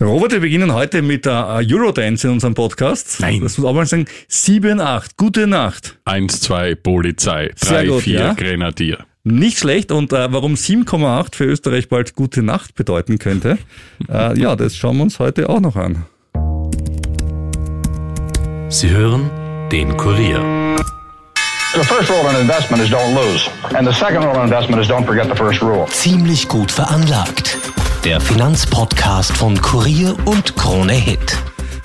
Robert, wir beginnen heute mit der äh, Eurodance in unserem Podcast. Nein. Das muss auch mal sagen. 7, 8. Gute Nacht. 1, 2 Polizei, Sehr 3, gut, 4 ja. Grenadier. Nicht schlecht. Und äh, warum 7,8 für Österreich bald Gute Nacht bedeuten könnte, äh, ja, das schauen wir uns heute auch noch an. Sie hören den Kurier. The first rule in investment is don't lose. And the second rule in investment is don't forget the first rule. Ziemlich gut veranlagt. Der Finanzpodcast von Kurier und Krone Hit.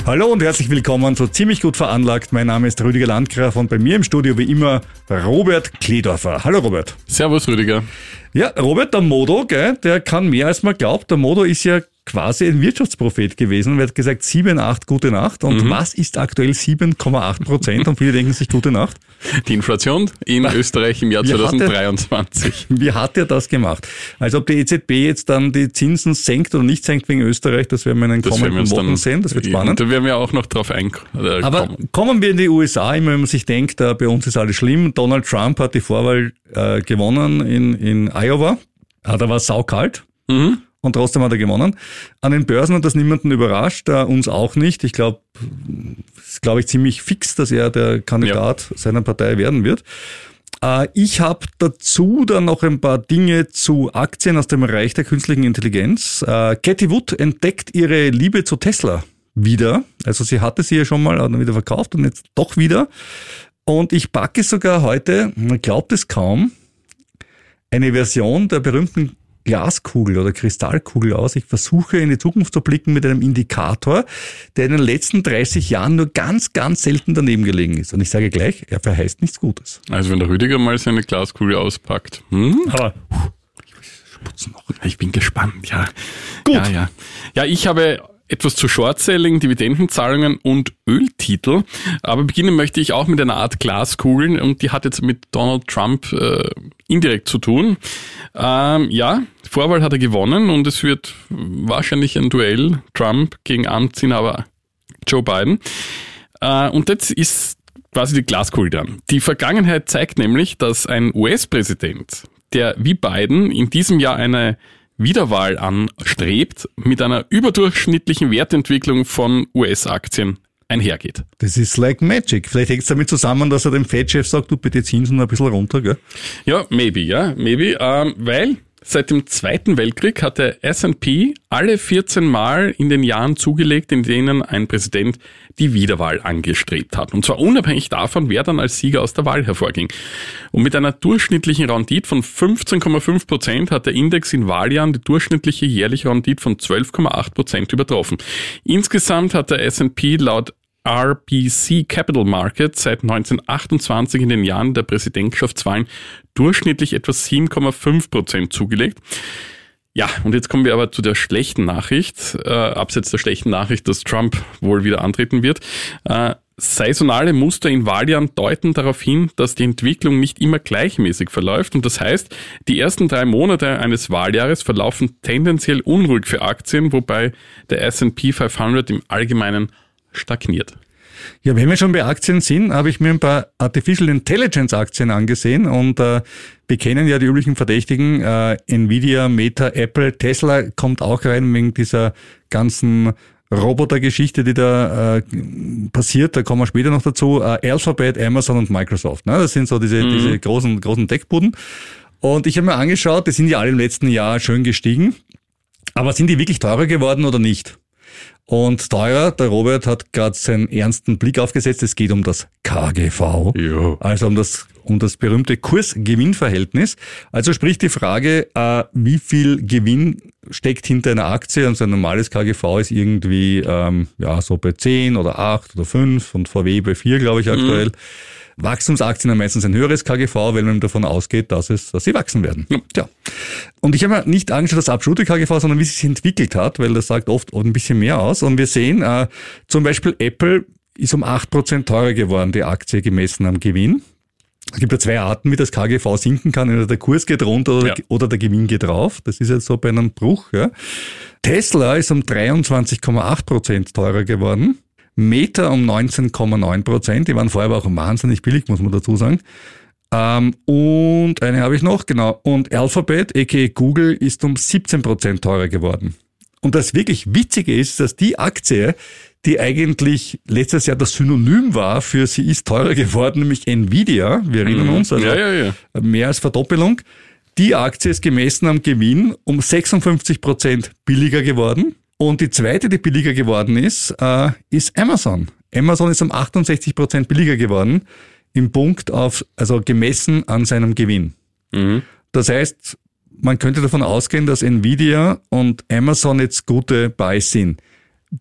Hallo und herzlich willkommen zu Ziemlich gut veranlagt. Mein Name ist Rüdiger Landgraf und bei mir im Studio wie immer Robert Kledorfer. Hallo Robert. Servus Rüdiger. Ja, Robert, der Modo, gell, der kann mehr als man glaubt. Der Modo ist ja quasi ein Wirtschaftsprophet gewesen. Er hat gesagt 7, 8, gute Nacht. Und was ist aktuell 7,8 Prozent? Und viele denken sich gute Nacht. Die Inflation in Österreich im Jahr Wie hatte- 2023. Wie hat er das gemacht? Also ob die EZB jetzt dann die Zinsen senkt oder nicht senkt wegen Österreich, das werden wir in den Das kommenden Wochen dann sehen. Das wird spannend. Da werden wir auch noch drauf einkommen. Äh, Aber kommen. kommen wir in die USA, immer wenn man sich denkt, äh, bei uns ist alles schlimm. Donald Trump hat die Vorwahl äh, gewonnen in, in Iowa. Ah, da war es saukalt. Mhm. Und trotzdem hat er gewonnen. An den Börsen hat das niemanden überrascht, äh, uns auch nicht. Ich glaube, ist glaube ich ziemlich fix, dass er der Kandidat seiner Partei werden wird. Äh, ich habe dazu dann noch ein paar Dinge zu Aktien aus dem Bereich der künstlichen Intelligenz. Äh, Cathy Wood entdeckt ihre Liebe zu Tesla wieder. Also sie hatte sie ja schon mal, hat dann wieder verkauft und jetzt doch wieder. Und ich packe sogar heute, man glaubt es kaum, eine Version der berühmten Glaskugel oder Kristallkugel aus. Ich versuche in die Zukunft zu blicken mit einem Indikator, der in den letzten 30 Jahren nur ganz, ganz selten daneben gelegen ist. Und ich sage gleich, er verheißt nichts Gutes. Also wenn der Rüdiger mal seine Glaskugel auspackt. Hm? Aber Ich bin gespannt, ja. Gut. Ja, ja. ja, ich habe etwas zu Short-Selling, Dividendenzahlungen und Öltitel. Aber beginnen möchte ich auch mit einer Art Glaskugel und die hat jetzt mit Donald Trump äh, indirekt zu tun. Ähm, ja, Vorwahl hat er gewonnen und es wird wahrscheinlich ein Duell Trump gegen Amtsinhaber Joe Biden. Äh, und jetzt ist quasi die Glaskugel dran. Die Vergangenheit zeigt nämlich, dass ein US-Präsident, der wie Biden in diesem Jahr eine Wiederwahl anstrebt, mit einer überdurchschnittlichen Wertentwicklung von US-Aktien einhergeht. das ist like magic. Vielleicht hängt es damit zusammen, dass er dem Fed-Chef sagt, du bitte Zinsen ein bisschen runter, gell? Ja, maybe, ja, maybe, ähm, weil seit dem Zweiten Weltkrieg hat der S&P alle 14 Mal in den Jahren zugelegt, in denen ein Präsident die Wiederwahl angestrebt hat. Und zwar unabhängig davon, wer dann als Sieger aus der Wahl hervorging. Und mit einer durchschnittlichen Rendite von 15,5 Prozent hat der Index in Wahljahren die durchschnittliche jährliche Rendite von 12,8 Prozent übertroffen. Insgesamt hat der S&P laut RBC Capital Markets seit 1928 in den Jahren der Präsidentschaftswahlen durchschnittlich etwa 7,5 Prozent zugelegt. Ja, und jetzt kommen wir aber zu der schlechten Nachricht, äh, abseits der schlechten Nachricht, dass Trump wohl wieder antreten wird. Äh, saisonale Muster in Wahljahren deuten darauf hin, dass die Entwicklung nicht immer gleichmäßig verläuft. Und das heißt, die ersten drei Monate eines Wahljahres verlaufen tendenziell unruhig für Aktien, wobei der S&P 500 im Allgemeinen stagniert. Ja, wenn wir schon bei Aktien sind, habe ich mir ein paar Artificial Intelligence Aktien angesehen und äh, wir kennen ja die üblichen Verdächtigen, äh, Nvidia, Meta, Apple, Tesla kommt auch rein wegen dieser ganzen Roboter-Geschichte, die da äh, passiert, da kommen wir später noch dazu. Äh, Alphabet, Amazon und Microsoft. Ne? Das sind so diese, diese großen, großen Tech-Buden. Und ich habe mir angeschaut, die sind ja alle im letzten Jahr schön gestiegen. Aber sind die wirklich teurer geworden oder nicht? Und teurer, der Robert hat gerade seinen ernsten Blick aufgesetzt, es geht um das KGV. Jo. Also um das, um das berühmte Kurs-Gewinn-Verhältnis. Also sprich die Frage, äh, wie viel Gewinn steckt hinter einer Aktie? Und so ein normales KGV ist irgendwie ähm, ja so bei 10 oder 8 oder 5 und VW bei 4, glaube ich, aktuell. Wachstumsaktien haben meistens ein höheres KGV, weil man davon ausgeht, dass, es, dass sie wachsen werden. Tja. Und ich habe mir nicht angeschaut das absolute KGV, sondern wie es sich entwickelt hat, weil das sagt oft ein bisschen mehr aus. Und wir sehen äh, zum Beispiel Apple ist um 8% teurer geworden, die Aktie gemessen am Gewinn. Es gibt ja zwei Arten, wie das KGV sinken kann. Entweder der Kurs geht runter oder, Ja. oder der Gewinn geht rauf. Das ist jetzt so bei einem Bruch. Ja. Tesla ist um 23,8 Prozent teurer geworden. Meta um 19,9 Prozent. Die waren vorher aber auch wahnsinnig billig, muss man dazu sagen. Ähm, und eine habe ich noch, genau. Und Alphabet, aka Google, ist um 17 Prozent teurer geworden. Und das wirklich Witzige ist, dass die Aktie, die eigentlich letztes Jahr das Synonym war für sie ist teurer geworden, nämlich Nvidia, wir erinnern uns, also Ja, ja, ja. mehr als Verdoppelung. Die Aktie ist gemessen am Gewinn um 56 Prozent billiger geworden. Und die zweite, die billiger geworden ist, äh, ist Amazon. Amazon ist um 68 Prozent billiger geworden im Punkt auf, also gemessen an seinem Gewinn. Das heißt, man könnte davon ausgehen, dass Nvidia und Amazon jetzt gute Buys sind.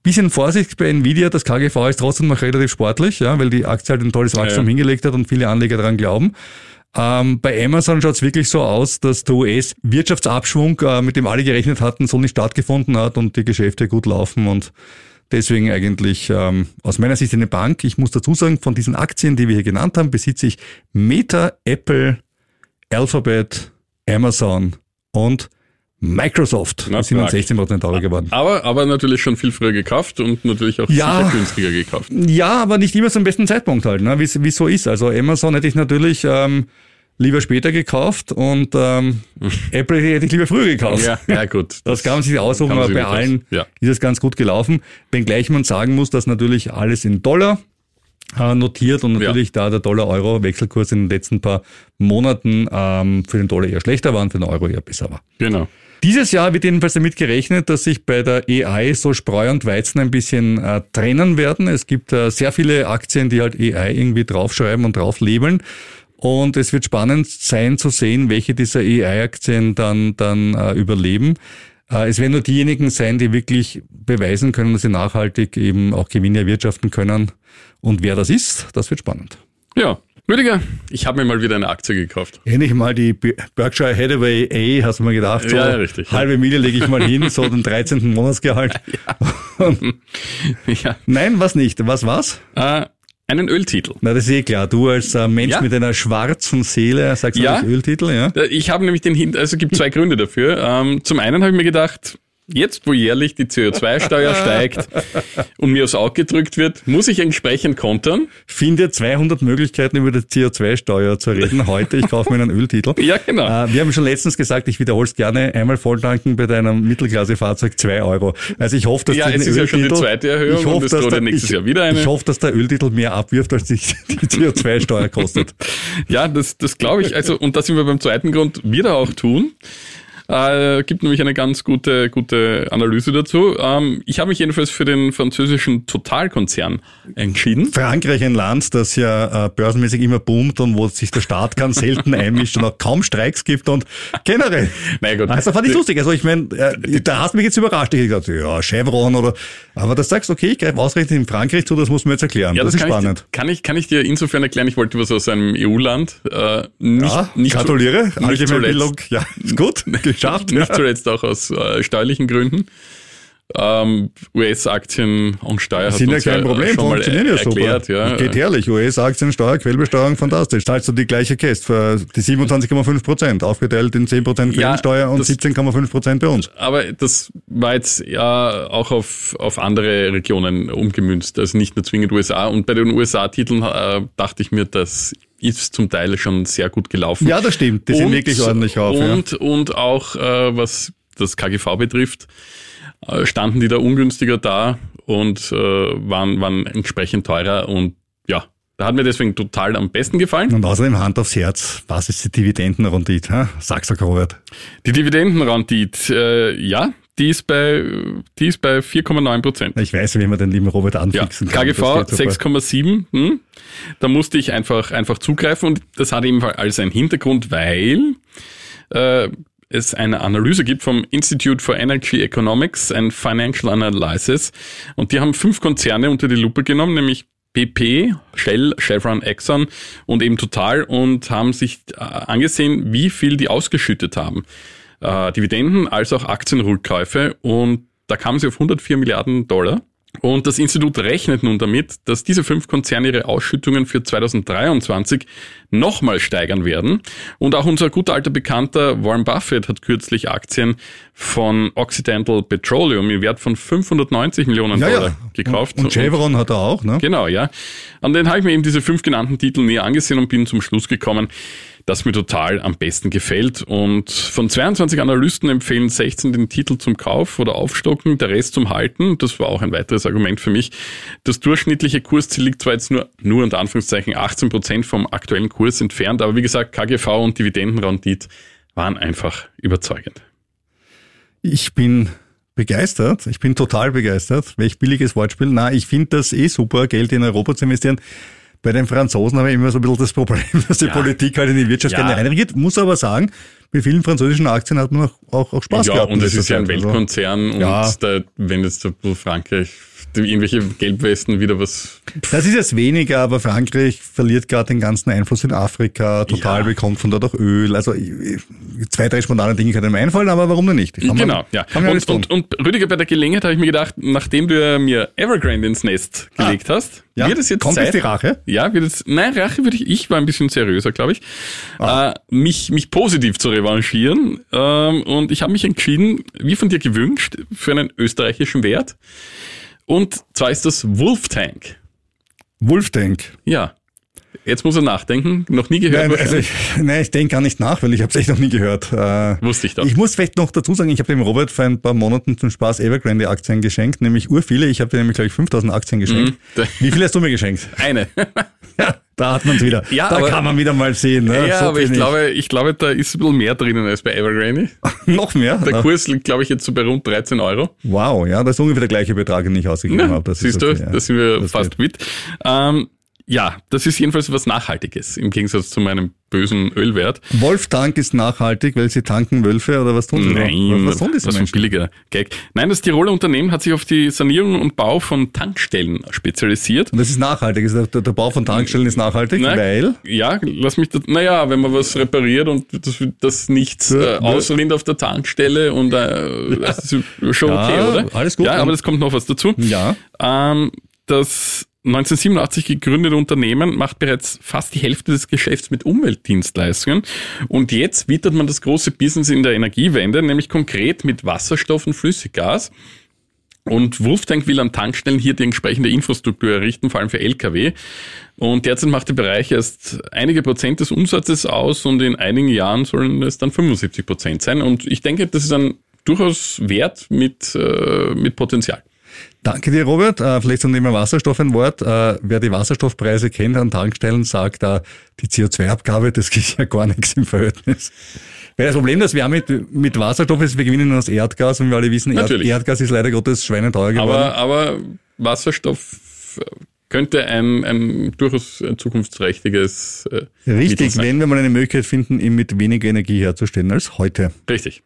Bisschen Vorsicht bei Nvidia, das KGV ist trotzdem noch relativ sportlich, ja, weil die Aktie halt ein tolles Wachstum Ja. hingelegt hat und viele Anleger daran glauben. Ähm, bei Amazon schaut es wirklich so aus, dass der US-Wirtschaftsabschwung, äh, mit dem alle gerechnet hatten, so nicht stattgefunden hat und die Geschäfte gut laufen und deswegen eigentlich ähm, aus meiner Sicht eine Bank. Ich muss dazu sagen, von diesen Aktien, die wir hier genannt haben, besitze ich Meta, Apple, Alphabet, Amazon und Microsoft. Na, Die sind um stark. 16% teurer geworden. Aber, aber natürlich schon viel früher gekauft und natürlich auch Ja. sicher günstiger gekauft. Ja, aber nicht immer zum besten Zeitpunkt halt, ne? wie es so ist. Also Amazon hätte ich natürlich ähm, lieber später gekauft und ähm, Apple hätte ich lieber früher gekauft. Ja, ja gut. Das kann man sich aussuchen, aber bei allen ja. ist es ganz gut gelaufen. Wenngleich man sagen muss, dass natürlich alles in Dollar äh, notiert und natürlich da der Dollar-Euro-Wechselkurs in den letzten paar Monaten ähm, für den Dollar eher schlechter war und für den Euro eher besser war. Genau. Dieses Jahr wird jedenfalls damit gerechnet, dass sich bei der AI so Spreu und Weizen ein bisschen äh, trennen werden. Es gibt äh, sehr viele Aktien, die halt AI irgendwie draufschreiben und drauflabeln. Und es wird spannend sein zu sehen, welche dieser AI-Aktien dann, dann äh, überleben. Äh, es werden nur diejenigen sein, die wirklich beweisen können, dass sie nachhaltig eben auch Gewinne erwirtschaften können. Und wer das ist, das wird spannend. Ja. Rüdiger, ich habe mir mal wieder eine Aktie gekauft. Endlich mal die Berkshire Hathaway A, hast du mal gedacht, so Ja, ja, richtig. halbe Miete lege ich mal hin, so den 13. Monatsgehalt. ja. Nein, was nicht. Was war's? Äh, einen Öltitel. Na, das ist eh klar. Du als äh, Mensch Ja. mit einer schwarzen Seele sagst Ja. Öltitel, ja? Äh, Ich habe nämlich den Hin also es gibt zwei Gründe dafür. Ähm, zum einen habe ich mir gedacht, jetzt wo jährlich die CO2-Steuer steigt und mir aufs Auge gedrückt wird, muss ich entsprechend kontern. Finde 200 Möglichkeiten über die CO2-Steuer zu reden. Heute, ich kaufe mir einen Öltitel. Ja, genau. Äh, wir haben schon letztens gesagt, ich wiederhole es gerne, einmal volltanken bei deinem Mittelklasse-Fahrzeug 2 Euro. Also ich hoffe, dass Ja, es ist ja schon die Öltitel- zweite Erhöhung ich und hoffe, es dass droht ja der- nächstes ich, Jahr wieder eine. Ich hoffe, dass der Öltitel mehr abwirft, als sich die CO2-Steuer kostet. Ja, das, das glaube ich. Also, und das sind wir beim zweiten Grund wieder auch tun. Äh, gibt nämlich eine ganz gute, gute Analyse dazu. Ähm, ich habe mich jedenfalls für den französischen Totalkonzern entschieden. Frankreich ein Land, das ja äh, börsenmäßig immer boomt und wo sich der Staat ganz selten einmischt und auch kaum Streiks gibt und generell. Na gut. Also fand ich lustig. Also ich meine, äh, da hast du mich jetzt überrascht. Ich hab gesagt, ja, Chevron oder, aber das sagst, okay, ich greife ausgerechnet in Frankreich zu, das muss man jetzt erklären. Ja, das, das, ist kann, spannend. Ich, kann, ich, kann ich dir insofern erklären, ich wollte was aus einem EU-Land. Äh, nicht, ja, nicht gratuliere. Nicht Allgemeinbildung. zuletzt, Ja, ist gut. Geschafft. nicht ja. zuletzt auch aus äh, steuerlichen Gründen. Ähm, US-Aktien und Steuer Sind ja kein Problem, schon mal funktionieren ja erklärt. super. Ja. Geht herrlich. US-Aktien, Steuer, Quellbesteuerung, fantastisch. Zahlst du die gleiche Käst für die 27,5 Prozent, aufgeteilt in 10 Prozent Ja, Quellensteuer und das- 17,5 Prozent bei uns. Aber das war jetzt ja auch auf, auf andere Regionen umgemünzt, also nicht nur zwingend USA. Und bei den USA-Titeln äh, dachte ich mir, das ist zum Teil schon sehr gut gelaufen. Ja, das stimmt. Die sind wirklich ordentlich auf. Ja. Und, und auch äh, was das KGV betrifft, äh, standen die da ungünstiger da und äh, waren, waren entsprechend teurer. Und ja, da hat mir deswegen total am besten gefallen. Und außerdem Hand aufs Herz, was ist die Dividendenrendite? Sag's doch, Robert. Die Dividendenrendite, äh, ja, die ist bei, die ist bei 4,9 Prozent. Ich weiß, wie man den lieben Robert Ja, anfixen kann. KGV Das geht super. 6,7. Hm? Da musste ich einfach, einfach zugreifen und das hat eben alles einen Hintergrund, weil äh, es eine Analyse gibt vom Institute for Energy Economics and Financial Analysis und die haben fünf Konzerne unter die Lupe genommen, nämlich BP, Shell, Chevron, Exxon und eben Total und haben sich äh, angesehen, wie viel die ausgeschüttet haben. Äh, Dividenden als auch Aktienrückkäufe und da kamen sie auf 104 Milliarden Dollar. Und das Institut rechnet nun damit, dass diese fünf Konzerne ihre Ausschüttungen für 2023 nochmal steigern werden. Und auch unser guter alter Bekannter Warren Buffett hat kürzlich Aktien von Occidental Petroleum im Wert von 590 Millionen Ja, Dollar ja. gekauft. Und, und Chevron hat er auch, ne? Genau, ja. Und dann habe ich mir eben diese fünf genannten Titel näher angesehen und bin zum Schluss gekommen, das mir total am besten gefällt. Und von 22 Analysten empfehlen 16 den Titel zum Kauf oder Aufstocken, der Rest zum Halten. Das war auch ein weiteres Argument für mich. Das durchschnittliche Kursziel liegt zwar jetzt nur, nur unter Anführungszeichen 18 Prozent vom aktuellen Kurs entfernt, aber wie gesagt, KGV und Dividendenrendite waren einfach überzeugend. Ich bin begeistert. Ich bin total begeistert. Welch billiges Wortspiel. Na, ich finde das eh super, Geld in Europa zu investieren. Bei den Franzosen habe ich immer so ein bisschen das Problem, dass die Ja. Politik halt in die Wirtschaft Ja. gerne reinregiert. Muss aber sagen, bei vielen französischen Aktien hat man auch, auch, auch Spaß ja, gehabt. in und es ist ja ein. Also, Weltkonzern und Ja. da, wenn jetzt Frankreich irgendwelche Gelbwesten wieder was Das ist jetzt weniger, aber Frankreich verliert gerade den ganzen Einfluss in Afrika, total Ja. bekommt von dort auch Öl. Also zwei, drei spontane Dinge können mir einfallen, aber warum denn nicht? Kann genau, ja. Man alles Und, und, und Rüdiger, bei der Gelegenheit habe ich mir gedacht, nachdem du ja mir Evergrande ins Nest gelegt hast, Ah. ja, wird es jetzt kommt Zeit. jetzt die Rache? Ja, wird es, nein, Rache würde ich, ich war ein bisschen seriöser, glaube ich, Ah. äh, mich, mich positiv zu revanchieren. Ähm, und ich habe mich entschieden, wie von dir gewünscht, für einen österreichischen Wert. Und zwar ist das Wolf Tank. Wolftank. Ja. Jetzt muss er nachdenken. Noch nie gehört. Nein, also ich, nein, ich denke gar nicht nach, weil ich habe es echt noch nie gehört. Äh, Wusste ich doch. Ich muss vielleicht noch dazu sagen, ich habe dem Robert vor ein paar Monaten zum Spaß Evergrande Aktien geschenkt, nämlich urviele. Ich habe dir nämlich, glaube ich, 5000 Aktien geschenkt. Mhm. Wie viel hast du mir geschenkt? Eine. Da hat man es wieder. Ja, da aber- kann man wieder mal sehen. Ne? ja, So aber ich glaube, ich glaube, da ist ein bisschen mehr drinnen als bei Evergrande. noch mehr. Der Na, Kurs liegt, glaube ich, jetzt so bei rund 13 Euro. wow, ja, das ist ungefähr der gleiche Betrag, den ich ausgegeben Ja, habe. Das siehst ist du, okay, ja. da sind wir Das fast geht. mit. Ähm, ja, das ist jedenfalls was Nachhaltiges im Gegensatz zu meinem bösen Ölwert. Wolftank ist nachhaltig, weil sie tanken Wölfe oder was tun sie? Nein, was tun diese was für ein billiger Gag. Nein, das Tiroler Unternehmen hat sich auf die Sanierung und Bau von Tankstellen spezialisiert. Und das ist nachhaltig. Also Der, der Bau von Tankstellen ist nachhaltig, Na, weil Ja, lass mich das, naja, wenn man was repariert und das, das nichts äh, ausrinnt auf der Tankstelle und äh, das ist schon Ja, okay, oder? alles gut. Ja, aber das kommt noch was dazu. ja, Ähm, das 1987 gegründete Unternehmen macht bereits fast die Hälfte des Geschäfts mit Umweltdienstleistungen. Und jetzt wittert man das große Business in der Energiewende, nämlich konkret mit Wasserstoff und Flüssiggas. Und Wolftank will an Tankstellen hier die entsprechende Infrastruktur errichten, vor allem für Lkw. Und derzeit macht der Bereich erst einige Prozent des Umsatzes aus und in einigen Jahren sollen es dann 75 Prozent sein. Und ich denke, das ist ein durchaus Wert mit, äh, mit Potenzial. Danke dir, Robert. Äh, vielleicht zum Thema Wasserstoff ein Wort. Äh, wer die Wasserstoffpreise kennt an Tankstellen, sagt, äh, die CO2-Abgabe, das ist ja gar nichts im Verhältnis. Weil das Problem, das wir haben mit, mit Wasserstoff ist, wir gewinnen aus Erdgas und wir alle wissen, Erd. Erdgas ist leider Gottes schweineteuer geworden. Aber, aber Wasserstoff könnte ein, ein durchaus ein zukunftsträchtiges äh, Richtig, wenn wir mal eine Möglichkeit finden, ihn mit weniger Energie herzustellen als heute. Richtig.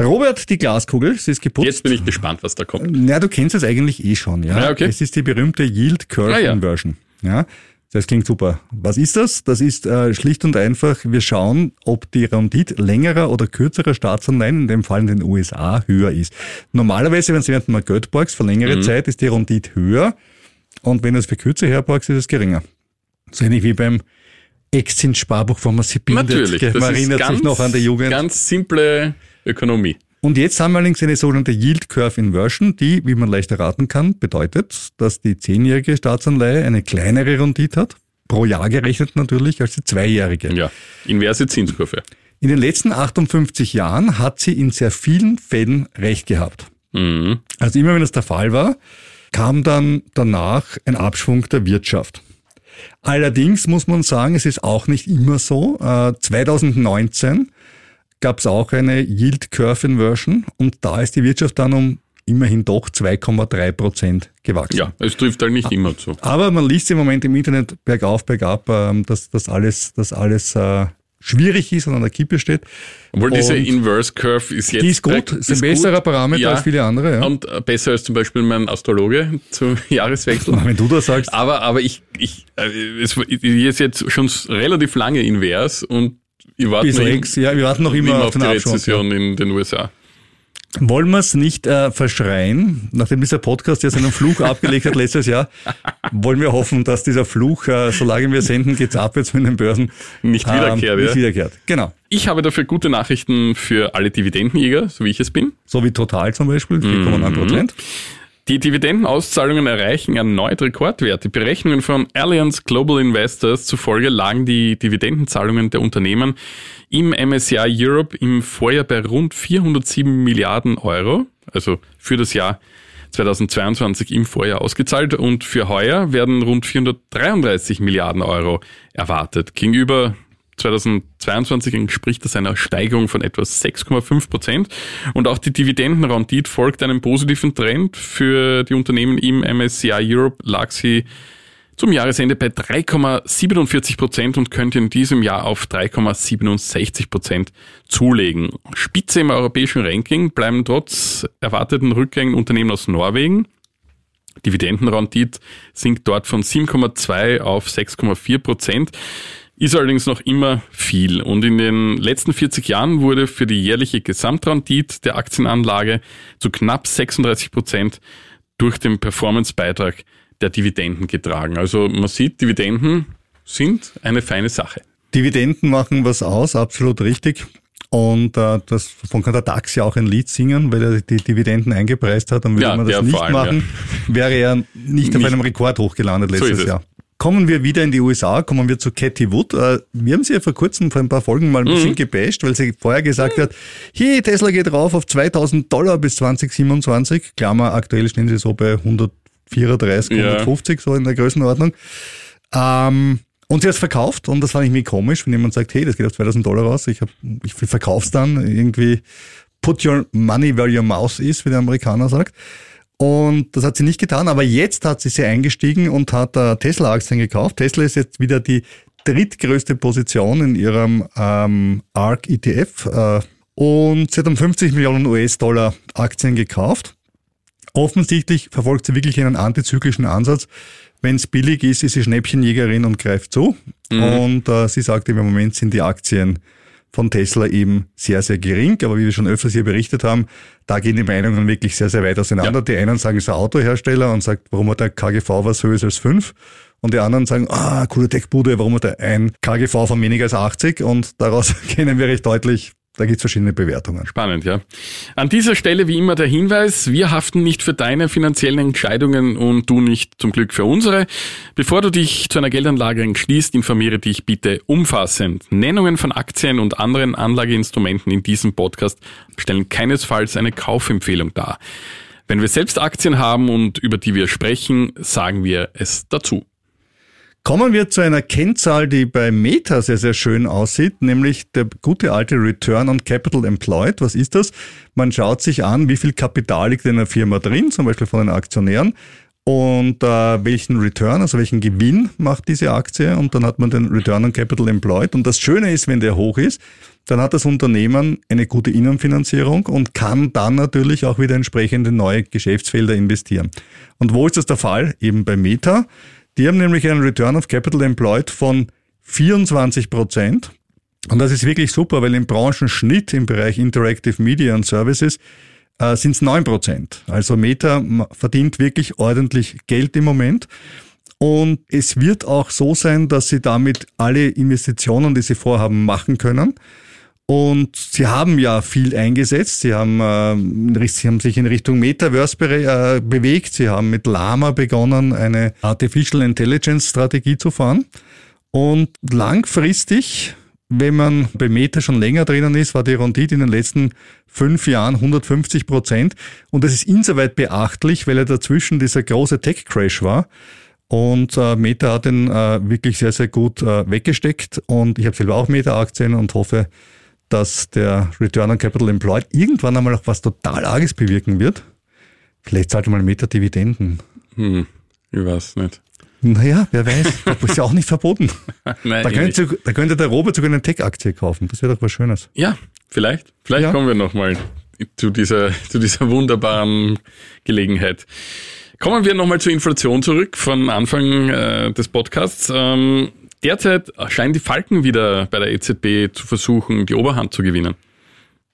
Robert, die Glaskugel, sie ist geputzt. Jetzt bin ich gespannt, was da kommt. Na, du kennst es eigentlich eh schon, ja. Ja, okay. Es ist die berühmte Yield Curve Ah, ja. Inversion. Ja. Das klingt super. Was ist das? Das ist äh, schlicht und einfach, wir schauen, ob die Rendite längerer oder kürzerer Staatsanleihen, in dem Fall in den USA, höher ist. Normalerweise, wenn du während mal Geld borgst, für längere Mhm. Zeit, ist die Rendite höher. Und wenn du es für kürzer herborgst, ist es geringer. So ähnlich wie beim Exzins-Sparbuch, wo man sie bindet. Natürlich. Das Man ist erinnert ganz, sich noch an die Jugend. Ganz simple Ökonomie. Und jetzt haben wir allerdings eine sogenannte Yield Curve Inversion, die, wie man leicht erraten kann, bedeutet, dass die zehnjährige Staatsanleihe eine kleinere Rendite hat, pro Jahr gerechnet natürlich, als die zweijährige. Ja. Inverse Zinskurve. In den letzten 58 Jahren hat sie in sehr vielen Fällen recht gehabt. Mhm. Also immer wenn das der Fall war, kam dann danach ein Abschwung der Wirtschaft. Allerdings muss man sagen, es ist auch nicht immer so. Äh, 2019 gab es auch eine Yield Curve Inversion und da ist die Wirtschaft dann um immerhin doch 2,3 Prozent gewachsen. Ja, es trifft halt nicht immer zu. Aber man liest im Moment im Internet bergauf, bergab, ähm, dass das alles, dass alles äh, schwierig ist und an der Kippe steht. Obwohl diese Und Inverse Curve ist jetzt. die ist gut, ist ein besserer Parameter Ja. als viele andere. Ja. Und äh, besser als zum Beispiel mein Astrologe zum Jahreswechsel. Wenn du das sagst, Aber, aber ich, ich, äh, es ist jetzt schon relativ lange invers und ich warte Bis noch Rex, ja, wir warten noch immer auf auf die Rezession in den USA. Wollen wir es nicht äh, verschreien, nachdem dieser Podcast ja seinen Fluch abgelegt hat letztes Jahr, wollen wir hoffen, dass dieser Fluch, äh, solange wir senden, geht's abwärts mit den Börsen. Nicht wiederkehrt, Nicht ja. wiederkehrt, genau. Ich habe dafür gute Nachrichten für alle Dividendenjäger, so wie ich es bin. So wie Total zum Beispiel, Mhm. 4,9 Prozent. Die Dividendenauszahlungen erreichen erneut Rekordwerte. Berechnungen von Allianz Global Investors zufolge lagen die Dividendenzahlungen der Unternehmen im MSCI Europe im Vorjahr bei rund 407 Milliarden Euro, also für das Jahr 2022 im Vorjahr ausgezahlt und für heuer werden rund 433 Milliarden Euro erwartet. Gegenüber 2022 entspricht das einer Steigerung von etwa 6,5 Prozent. Und auch die Dividendenrendite folgt einem positiven Trend. Für die Unternehmen im MSCI Europe lag sie zum Jahresende bei 3,47 Prozent und könnte in diesem Jahr auf 3,67 Prozent zulegen. Spitze im europäischen Ranking bleiben trotz erwarteten Rückgängen Unternehmen aus Norwegen. Dividendenrendite sinkt dort von 7,2 auf 6,4 Prozent ist allerdings noch immer viel. Und in den letzten 40 Jahren wurde für die jährliche Gesamtrendite der Aktienanlage zu knapp 36 Prozent durch den Performancebeitrag der Dividenden getragen. Also man sieht, Dividenden sind eine feine Sache. Dividenden machen was aus, absolut richtig. Und äh, das, davon kann der DAX ja auch ein Lied singen, weil er die Dividenden eingepreist hat. Und würde ja, man das nicht allem, machen, ja. wäre er nicht, nicht auf einem Rekord hochgelandet letztes so Jahr. Kommen wir wieder in die USA, kommen wir zu Cathy Wood. Äh, wir haben sie ja vor kurzem, vor ein paar Folgen mal ein bisschen mhm. gebasht, weil sie vorher gesagt mhm. hat, hey, Tesla geht rauf auf 2000 Dollar bis 2027. Klammer, aktuell stehen sie so bei 134, 150, ja. so in der Größenordnung. Ähm, und sie hat es verkauft und das fand ich mir komisch, wenn jemand sagt, hey, das geht auf 2000 Dollar raus, ich, hab, ich verkauf's dann irgendwie, put your money where your mouth is, wie der Amerikaner sagt. Und das hat sie nicht getan, aber jetzt hat sie sie eingestiegen und hat äh, Tesla-Aktien gekauft. Tesla ist jetzt wieder die drittgrößte Position in ihrem ähm, ARC ETF äh, und sie hat um 50 Millionen US-Dollar Aktien gekauft. Offensichtlich verfolgt sie wirklich einen antizyklischen Ansatz. Wenn es billig ist, ist sie Schnäppchenjägerin und greift zu. Mhm. Und äh, sie sagt, im Moment sind die Aktien von Tesla eben sehr, sehr gering. Aber wie wir schon öfters hier berichtet haben, da gehen die Meinungen wirklich sehr, sehr weit auseinander. Ja. Die einen sagen, es ist ein Autohersteller und sagt, warum hat der KGV was höher als 5? Und die anderen sagen, ah, coole Tech-Bude, warum hat er ein KGV von weniger als 80? Und daraus kennen wir recht deutlich, da gibt es verschiedene Bewertungen. Spannend, ja. An dieser Stelle wie immer der Hinweis, wir haften nicht für deine finanziellen Entscheidungen und du nicht zum Glück für unsere. Bevor du dich zu einer Geldanlage entschließt, informiere dich bitte umfassend. Nennungen von Aktien und anderen Anlageinstrumenten in diesem Podcast stellen keinesfalls eine Kaufempfehlung dar. Wenn wir selbst Aktien haben und über die wir sprechen, sagen wir es dazu. Kommen wir zu einer Kennzahl, die bei Meta sehr, sehr schön aussieht, nämlich der gute alte Return on Capital Employed. Was ist das? Man schaut sich an, wie viel Kapital liegt in einer Firma drin, zum Beispiel von den Aktionären, und äh, welchen Return, also welchen Gewinn macht diese Aktie und dann hat man den Return on Capital Employed. Und das Schöne ist, wenn der hoch ist, dann hat das Unternehmen eine gute Innenfinanzierung und kann dann natürlich auch wieder entsprechende neue Geschäftsfelder investieren. Und wo ist das der Fall? Eben bei Meta. Die haben nämlich einen Return of Capital Employed von 24 Prozent. Und das ist wirklich super, weil im Branchenschnitt im Bereich Interactive Media und Services äh, sind es 9 Prozent. Also Meta verdient wirklich ordentlich Geld im Moment. Und es wird auch so sein, dass sie damit alle Investitionen, die sie vorhaben, machen können. Und sie haben ja viel eingesetzt. Sie haben, äh, sie haben sich in Richtung Metaverse be äh, bewegt. Sie haben mit Lama begonnen, eine Artificial Intelligence Strategie zu fahren. Und langfristig, wenn man bei Meta schon länger drinnen ist, war die Rendite in den letzten fünf Jahren 150 Prozent. Und das ist insoweit beachtlich, weil ja dazwischen dieser große Tech-Crash war. Und äh, Meta hat den äh, wirklich sehr, sehr gut äh, weggesteckt. Und ich habe selber auch Meta-Aktien und hoffe, dass der Return on Capital Employed irgendwann einmal auch was total Arges bewirken wird. Vielleicht sollte man Meta Dividenden. Hm, ich weiß nicht. Naja, wer weiß. Das ist ja auch nicht verboten. Nein, da, könnte, da könnte der Robert sogar eine Tech-Aktie kaufen. Das wäre doch was Schönes. Ja, vielleicht. Vielleicht ja. kommen wir nochmal zu dieser, zu dieser wunderbaren Gelegenheit. Kommen wir nochmal zur Inflation zurück von Anfang äh, des Podcasts. Ähm, Derzeit scheinen die Falken wieder bei der EZB zu versuchen, die Oberhand zu gewinnen.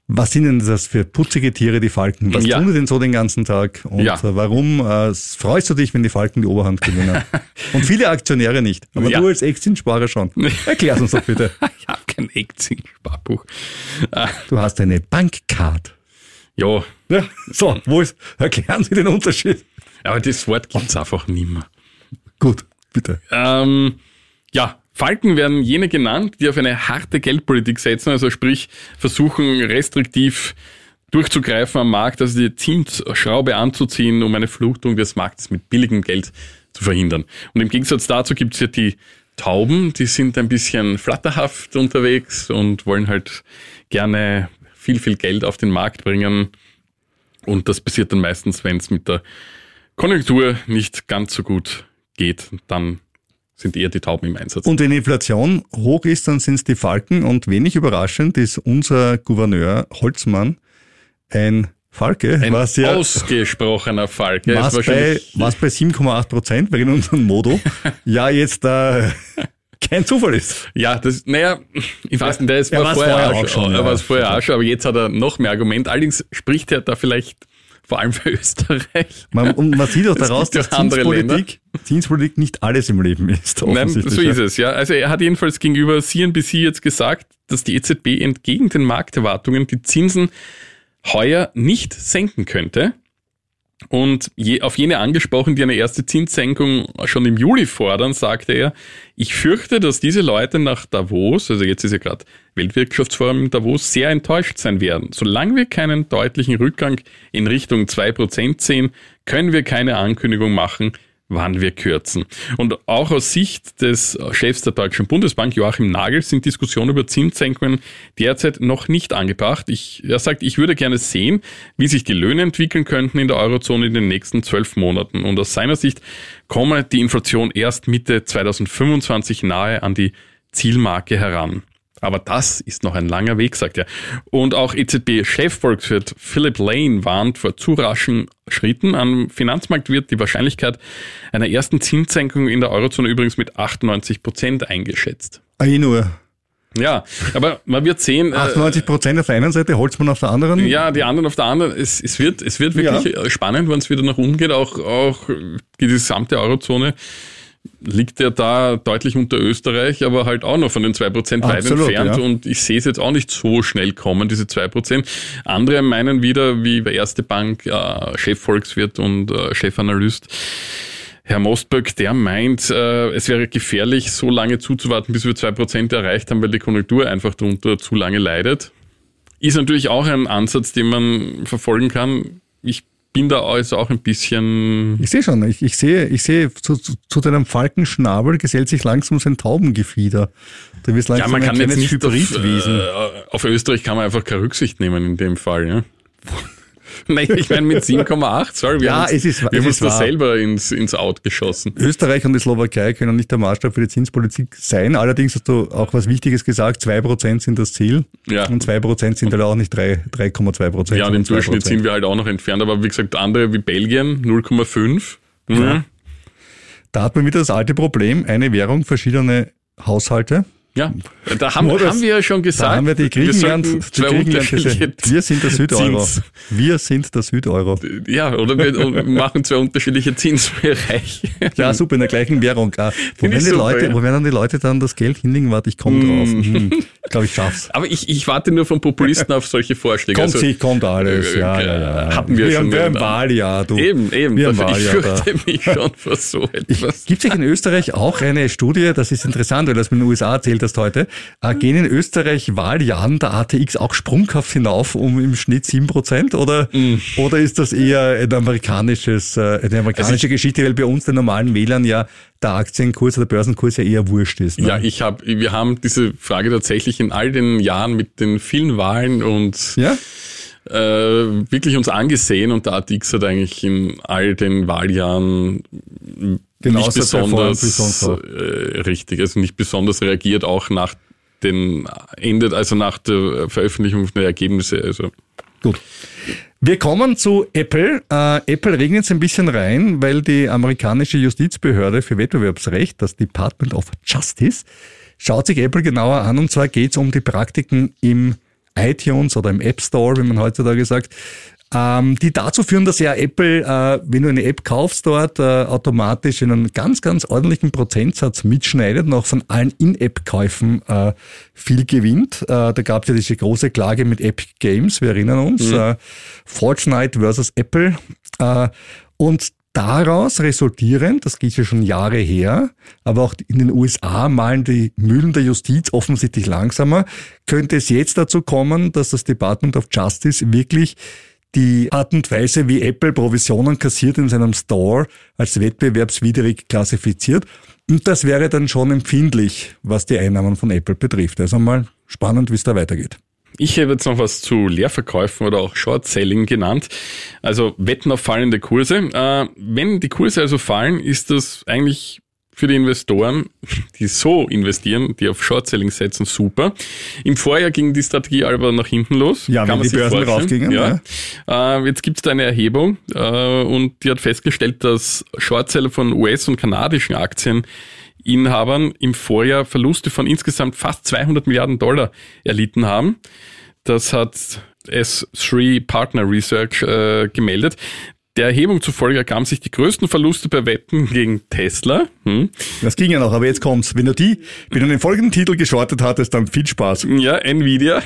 Was sind denn das für putzige Tiere, die Falken? Was ja. tun die denn so den ganzen Tag? Und ja. warum äh, freust du dich, wenn die Falken die Oberhand gewinnen? Und viele Aktionäre nicht. Aber ja. du als Aktiensparer schon. Erklär's uns doch bitte. ich habe kein Aktiensparbuch. Du hast eine Bankcard. Ja. ja. So, wo ist, erklären Sie den Unterschied. Aber das Wort gibt's einfach nicht mehr. Gut, bitte. Ähm, ja, Falken werden jene genannt, die auf eine harte Geldpolitik setzen, also sprich versuchen restriktiv durchzugreifen am Markt, also die Zinsschraube anzuziehen, um eine Fluchtung des Marktes mit billigem Geld zu verhindern. Und im Gegensatz dazu gibt's ja die Tauben, die sind ein bisschen flatterhaft unterwegs und wollen halt gerne viel, viel Geld auf den Markt bringen. Und das passiert dann meistens, wenn es mit der Konjunktur nicht ganz so gut geht, dann sind eher die Tauben im Einsatz. Und wenn Inflation hoch ist, dann sind es die Falken. Und wenig überraschend ist unser Gouverneur Holzmann ein Falke, Ein was ja ausgesprochener Falke. Was bei, was bei 7,8 Prozent wegen unserem Modo ja jetzt äh, kein Zufall ist. Ja, das, naja, ich weiß nicht, der ist war vorher, vorher auch schon. schon, Er ja. war es vorher auch schon, aber jetzt hat er noch mehr Argument. Allerdings spricht er da vielleicht vor allem für Österreich. Man, und man sieht auch daraus, dass andere Zinspolitik, Zinspolitik nicht alles im Leben ist. Nein, so ist es, ja. Also er hat jedenfalls gegenüber CNBC jetzt gesagt, dass die EZB entgegen den Markterwartungen die Zinsen heuer nicht senken könnte. Und je, auf jene angesprochen, die eine erste Zinssenkung schon im Juli fordern, sagte er, ich fürchte, dass diese Leute nach Davos, also jetzt ist ja gerade Weltwirtschaftsforum in Davos, sehr enttäuscht sein werden. Solange wir keinen deutlichen Rückgang in Richtung 2% sehen, können wir keine Ankündigung machen, wann wir kürzen. Und auch aus Sicht des Chefs der Deutschen Bundesbank, Joachim Nagel, sind Diskussionen über Zinssenkungen derzeit noch nicht angebracht. Ich, er sagt, ich würde gerne sehen, wie sich die Löhne entwickeln könnten in der Eurozone in den nächsten zwölf Monaten. Und aus seiner Sicht komme die Inflation erst Mitte 2025 nahe an die Zielmarke heran. Aber das ist noch ein langer Weg, sagt er. Und auch EZB-Chefvolkswirt Philip Lane warnt vor zu raschen Schritten. Am Finanzmarkt wird die Wahrscheinlichkeit einer ersten Zinssenkung in der Eurozone übrigens mit 98 Prozent eingeschätzt. Ah, eh nur. Ja, aber man wird sehen. äh, 98 Prozent auf der einen Seite, Holzmann auf der anderen. ja, die anderen auf der anderen. Es, es wird, es wird wirklich äh, spannend, wenn es wieder nach unten geht. Auch, auch die gesamte Eurozone liegt ja da deutlich unter Österreich, aber halt auch noch von den 2% weit Absolut, entfernt. ja. Und ich sehe es jetzt auch nicht so schnell kommen, diese 2%. Andere meinen wieder, wie bei Erste Bank, äh, Chefvolkswirt und äh, Chefanalyst, Herr Mostböck, der meint, äh, es wäre gefährlich, so lange zuzuwarten, bis wir 2% erreicht haben, weil die Konjunktur einfach darunter zu lange leidet. Ist natürlich auch ein Ansatz, den man verfolgen kann. Ich bin da also auch ein bisschen. Ich sehe schon, ich, ich sehe, ich sehe, zu, zu, zu deinem Falkenschnabel gesellt sich langsam sein Taubengefieder. Du wirst Ja, langsam man ein kann jetzt nicht auf, Hybridwesen. äh, auf Österreich kann man einfach keine Rücksicht nehmen in dem Fall. Ja. Nein, ich meine mit 7,8, sorry, wir Ja, haben uns, es ist- wir es haben uns ist da selber ins, ins Out geschossen. Österreich und die Slowakei können nicht der Maßstab für die Zinspolitik sein. Allerdings hast du auch was Wichtiges gesagt, 2% sind das Ziel. Ja. Und 2% sind halt auch nicht drei- 3,2 Prozent. Ja, und im Durchschnitt sind wir halt auch noch entfernt, aber wie gesagt, andere wie Belgien 0,5. Ja. Da hat man wieder das alte Problem, eine Währung, verschiedene Haushalte. Ja, da haben, das- haben wir ja schon gesagt, Da haben wir die Griechenland, sollten die Griechenland unterschiedliche wir sind der Südeuro. Wir sind der Südeuro. Ja, oder wir machen zwei unterschiedliche Zinsbereiche. Ja, super, in der gleichen Währung. Ah, wo, werden die super, Leute, ja. wo werden dann die Leute dann das Geld hinlegen? Warte, ich komme drauf. Hm. Ich glaube, ich schaff's. Aber ich, ich warte nur von Populisten auf solche Vorschläge. Kommt Also, sich, kommt alles. äh, Ja, äh, ja, ja. hatten wir wir schon haben, wir haben. Wahljahr, du. Eben, eben. Wir haben dafür- ich Wahljahr fürchte mich schon vor so etwas. Gibt es in Österreich auch eine Studie, das ist interessant, weil das mit den USA erzählt hast heute, äh, gehen in Österreich Wahljahren der ATX auch sprunghaft hinauf um im Schnitt 7% oder, Mm. oder ist das eher ein amerikanisches, äh, eine amerikanische Geschichte, weil bei uns den normalen Wählern ja der Aktienkurs oder der Börsenkurs ja eher wurscht ist. Ne? Ja, ich hab, wir haben diese Frage tatsächlich in all den Jahren mit den vielen Wahlen und ja? Äh, wirklich uns angesehen und der ATX hat eigentlich in all den Wahljahren Genauso nicht besonders äh, richtig, also nicht besonders reagiert, auch nach den Ende, also nach der Veröffentlichung der Ergebnisse. Also Gut. Wir kommen zu Apple. Äh, Apple regnet es ein bisschen rein, weil die amerikanische Justizbehörde für Wettbewerbsrecht, das Department of Justice, schaut sich Apple genauer an. Und zwar geht es um die Praktiken im iTunes oder im App Store, wie man heutzutage sagt, ähm, die dazu führen, dass ja Apple, äh, wenn du eine App kaufst, dort äh, automatisch einen ganz, ganz ordentlichen Prozentsatz mitschneidet und auch von allen In-App-Käufen äh, viel gewinnt. Äh, da gab es ja diese große Klage mit Epic Games, wir erinnern uns, äh, Fortnite versus Apple. Äh, und daraus resultierend, das geht ja schon Jahre her, aber auch in den USA malen die Mühlen der Justiz offensichtlich langsamer, könnte es jetzt dazu kommen, dass das Department of Justice wirklich die Art und Weise, wie Apple Provisionen kassiert in seinem Store, als wettbewerbswidrig klassifiziert. Und das wäre dann schon empfindlich, was die Einnahmen von Apple betrifft. Also mal spannend, wie es da weitergeht. Ich habe jetzt noch was zu Leerverkäufen oder auch Short Selling genannt. Also Wetten auf fallende Kurse. Äh, wenn die Kurse also fallen, ist das eigentlich für die Investoren, die so investieren, die auf Short-Selling setzen, super. Im Vorjahr ging die Strategie aber nach hinten los. Ja, wenn die Börsen raufgingen. Ja. ja. Äh, jetzt gibt es da eine Erhebung äh, und die hat festgestellt, dass Shortseller von US- und kanadischen Aktieninhabern im Vorjahr Verluste von insgesamt fast 200 Milliarden Dollar erlitten haben. Das hat S3 Partner Research äh, gemeldet. Der Erhebung zufolge ergaben sich die größten Verluste bei Wetten gegen Tesla. Hm. Das ging ja noch, aber jetzt kommt's. Wenn du die, wenn du den folgenden Titel geschortet hattest, dann viel Spaß. Ja, Nvidia.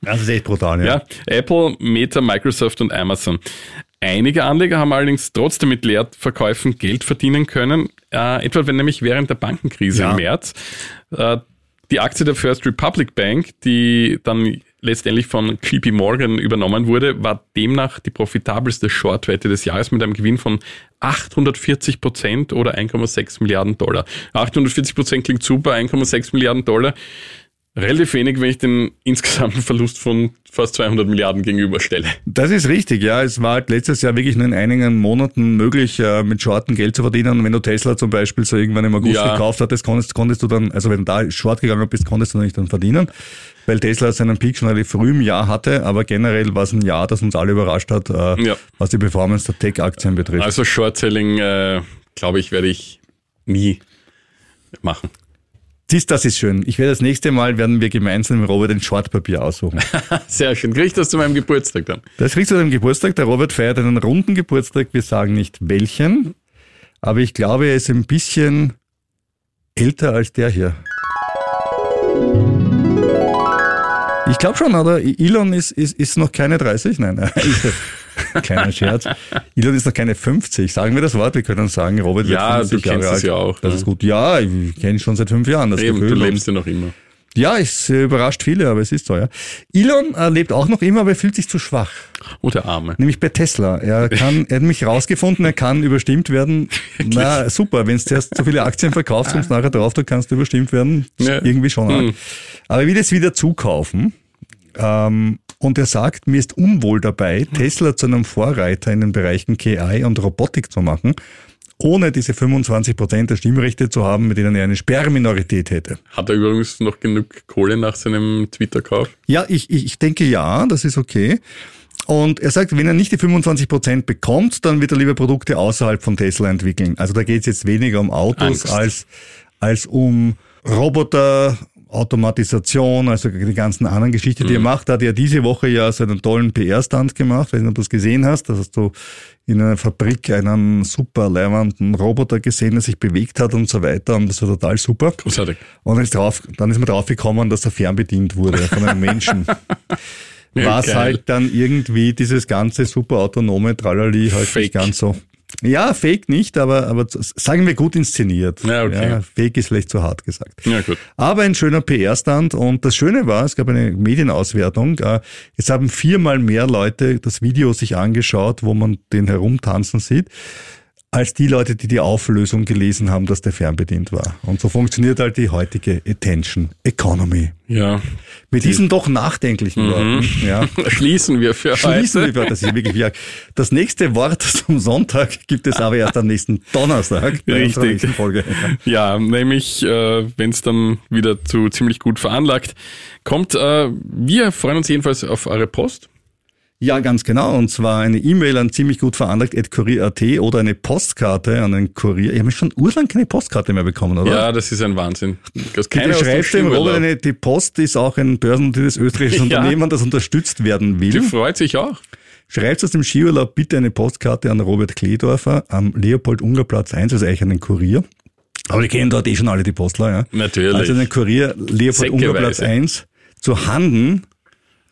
Das ist echt brutal, ja. ja. Apple, Meta, Microsoft und Amazon. Einige Anleger haben allerdings trotzdem mit Leerverkäufen Geld verdienen können, äh, etwa wenn nämlich während der Bankenkrise ja. im März äh, die Aktie der First Republic Bank, die dann letztendlich von JP Morgan übernommen wurde, war demnach die profitabelste Shortwette des Jahres mit einem Gewinn von 840 Prozent oder 1,6 Milliarden Dollar. 840 Prozent klingt super, 1,6 Milliarden Dollar relativ wenig, wenn ich den insgesamten Verlust von fast 200 Milliarden gegenüberstelle. Das ist richtig, ja. Es war halt letztes Jahr wirklich nur in einigen Monaten möglich, äh, mit Shorten Geld zu verdienen. Wenn du Tesla zum Beispiel so irgendwann im August ja. gekauft hattest, konntest, konntest du dann, also wenn du da Short gegangen bist, konntest du nicht dann verdienen, weil Tesla seinen Peak schon relativ früh im Jahr hatte, aber generell war es ein Jahr, das uns alle überrascht hat, äh, ja. was die Performance der Tech-Aktien betrifft. Also Short-Selling, äh, glaube ich, werde ich nie machen. Siehst, das ist schön. Ich werde das nächste Mal, werden wir gemeinsam mit Robert ein Shortpapier aussuchen. Sehr schön. Krieg ich das zu meinem Geburtstag dann? Das kriegst du zu deinem Geburtstag. Der Robert feiert einen runden Geburtstag. Wir sagen nicht welchen. Aber ich glaube, er ist ein bisschen älter als der hier. Ich glaube schon, oder? Elon ist, ist, ist noch keine 30? Nein, kleiner Scherz. Elon ist noch keine 50. Sagen wir das Wort? Wir können sagen, Robert wird ja, 50 Jahre alt. Ja, du kennst es ja auch. Das ne? ist gut. Ja, ich kenne schon seit fünf Jahren das Eben, Gefühl. Du lebst ja noch immer. Ja, es überrascht viele, aber es ist so, ja. Elon äh, lebt auch noch immer, aber er fühlt sich zu schwach. Oh, der Arme. Nämlich bei Tesla. Er kann, er hat mich rausgefunden, er kann überstimmt werden. Na, super. Wenn du zuerst zu viele Aktien verkaufst, kommst nachher drauf, du kannst überstimmt werden. Ja. Irgendwie schon. Hm. Aber er will jetzt wieder zukaufen. Ähm, und er sagt, mir ist unwohl dabei, Tesla zu einem Vorreiter in den Bereichen KI und Robotik zu machen ohne diese 25 Prozent der Stimmrechte zu haben, mit denen er eine Sperrminorität hätte. Hat er übrigens noch genug Kohle nach seinem Twitter-Kauf? Ja, ich, ich denke ja, das ist okay. Und er sagt, wenn er nicht die 25 Prozent bekommt, dann wird er lieber Produkte außerhalb von Tesla entwickeln. Also da geht es jetzt weniger um Autos als, als um Roboter, Automatisation, also die ganzen anderen Geschichten, die mhm. er macht. Hat er diese Woche ja so einen tollen PR-Stand gemacht, ob du das gesehen hast. Da hast du in einer Fabrik einen super leibenden Roboter gesehen, der sich bewegt hat und so weiter. Und das war total super. Großartig. Und dann ist, drauf, dann ist man drauf gekommen, dass er fernbedient wurde von einem Menschen. Was Geil. halt dann irgendwie dieses ganze super autonome Tralali halt Fake. nicht ganz so ja, Fake nicht, aber, aber sagen wir gut inszeniert. Ja, okay. Ja, Fake ist vielleicht zu hart gesagt. Ja, gut. Aber ein schöner PR-Stand und das Schöne war, es gab eine Medienauswertung. Äh, es haben viermal mehr Leute das Video sich angeschaut, wo man den herumtanzen sieht als die Leute, die die Auflösung gelesen haben, dass der fernbedient war. Und so funktioniert halt die heutige Attention Economy. Ja. Mit diesen doch nachdenklichen mhm. Worten. Ja. Schließen wir für Schließen heute. wir, das ist wirklich. Das nächste Wort zum Sonntag gibt es aber erst am nächsten Donnerstag bei Richtig. nächsten Folge. Ja, nämlich, äh, wenn es dann wieder zu ziemlich gut veranlagt kommt. Äh, wir freuen uns jedenfalls auf eure Post. Ja, ganz genau. Und zwar eine E-Mail an ziemlich gut veranlagt at kurier.at oder eine Postkarte an den Kurier. Ich habe schon urlang keine Postkarte mehr bekommen, oder? Ja, das ist ein Wahnsinn. Das Bitte schreibt dem Robert eine, die Post ist auch ein börsennotiertes österreichisches ja. Unternehmen, das unterstützt werden will. Die freut sich auch. Schreibt aus dem Skiurlaub bitte eine Postkarte an Robert Kledorfer am Leopold-Unger-Platz 1, also eigentlich an den Kurier. Aber die kennen dort eh schon alle die Postler, ja. Natürlich. Also den Kurier Leopold-Unger-Platz 1 zu Handen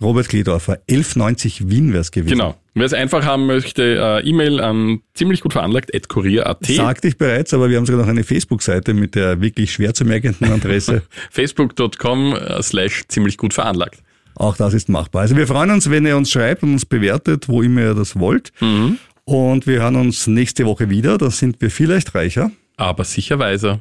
Robert Kledorfer, 11,90 Wien wäre es gewesen. Genau. Wer es einfach haben möchte, äh, E-Mail an ziemlich gut veranlagt, at kurier.at. Sagte ich bereits, aber wir haben sogar noch eine Facebook-Seite mit der wirklich schwer zu merkenden Adresse. Facebook.com äh, slash ziemlich gut veranlagt. Auch das ist machbar. Also wir freuen uns, wenn ihr uns schreibt und uns bewertet, wo immer ihr das wollt. Und wir hören uns nächste Woche wieder. Da sind wir vielleicht reicher. Aber sicher weiser.